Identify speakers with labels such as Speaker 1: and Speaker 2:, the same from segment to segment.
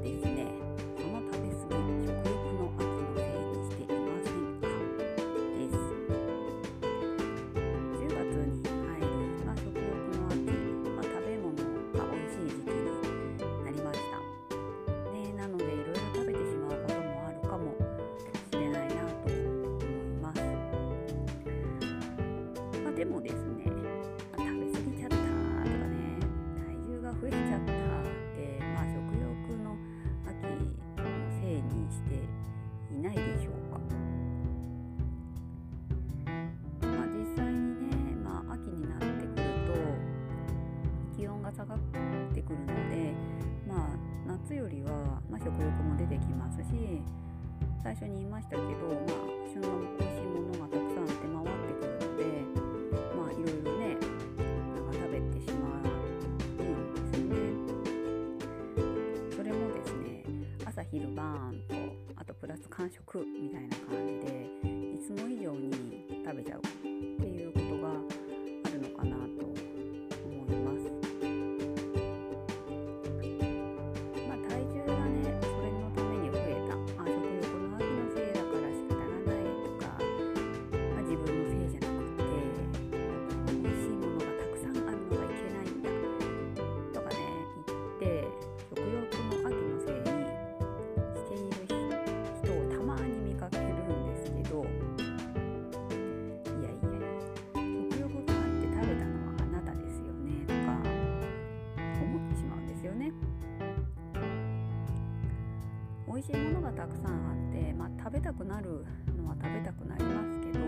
Speaker 1: はですね。その食べ過ぎ食欲の秋のせいにしていませんかです。10月に入り、まあ、食欲の秋、まあ、食べ物が美味しい時期になりました。でなのでいろいろ食べてしまうこともあるかもしれないなと思います、まあ、でもですね下がってくるので、まあ、夏よりは、まあ、食欲も出てきますし最初に言いましたけど、まあ、旬の美味しいものがたくさん出回ってくるので、まあ、いろいろねなんか食べてしまうんですね。それもですね朝昼晩とあとプラス間食みたいな感じでいつも以上に食べちゃう美味しいものがたくさんあって、まあ、食べたくなるのは食べたくなりますけど、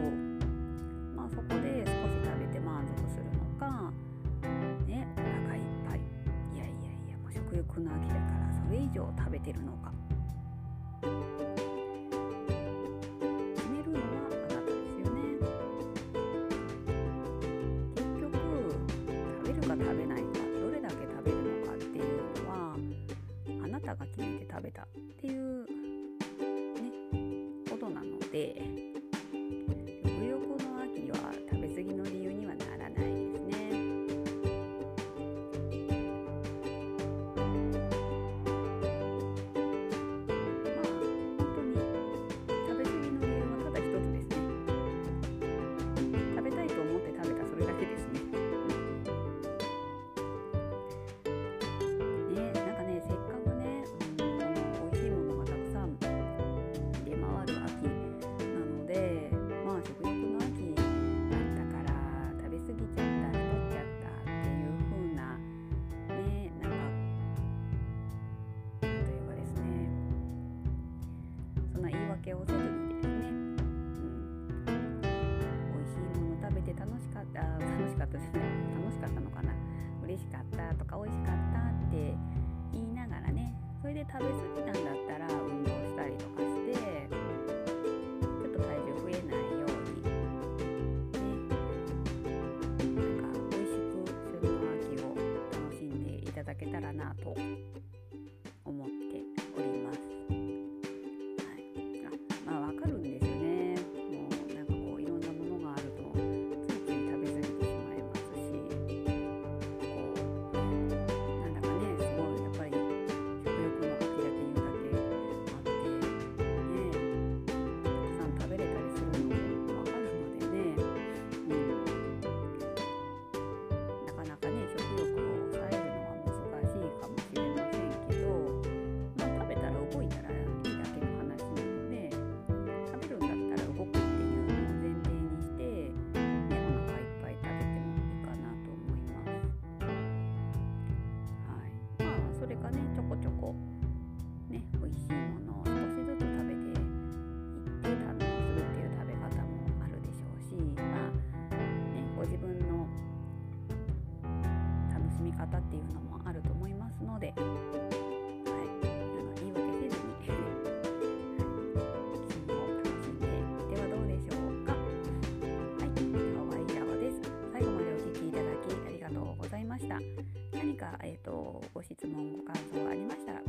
Speaker 1: まあ、そこで少し食べて満足するのか、ね、お腹いっぱい。いやいやいやもう食欲の秋だからそれ以上食べてるのか。たが決めて食べたっていうねことなので。そんな言い訳をせずにですね、うん、美味しいもの食べて楽しかった楽しかったですね。楽しかったのかな。嬉しかったとか美味しかったって言いながらねそれで食べ過ぎたんだったら運動したりとかしてちょっと体重増えないようにね。なんか美味しく旬の秋を楽しんでいただけたらなとみ方っていうのもあると思いますので、はい、あの言い訳せずに旬を楽しんでみてはどうでしょうか。はい、今日は以上です。最後までお聴きいただきありがとうございました。何か、えー、とご質問ご感想ありましたら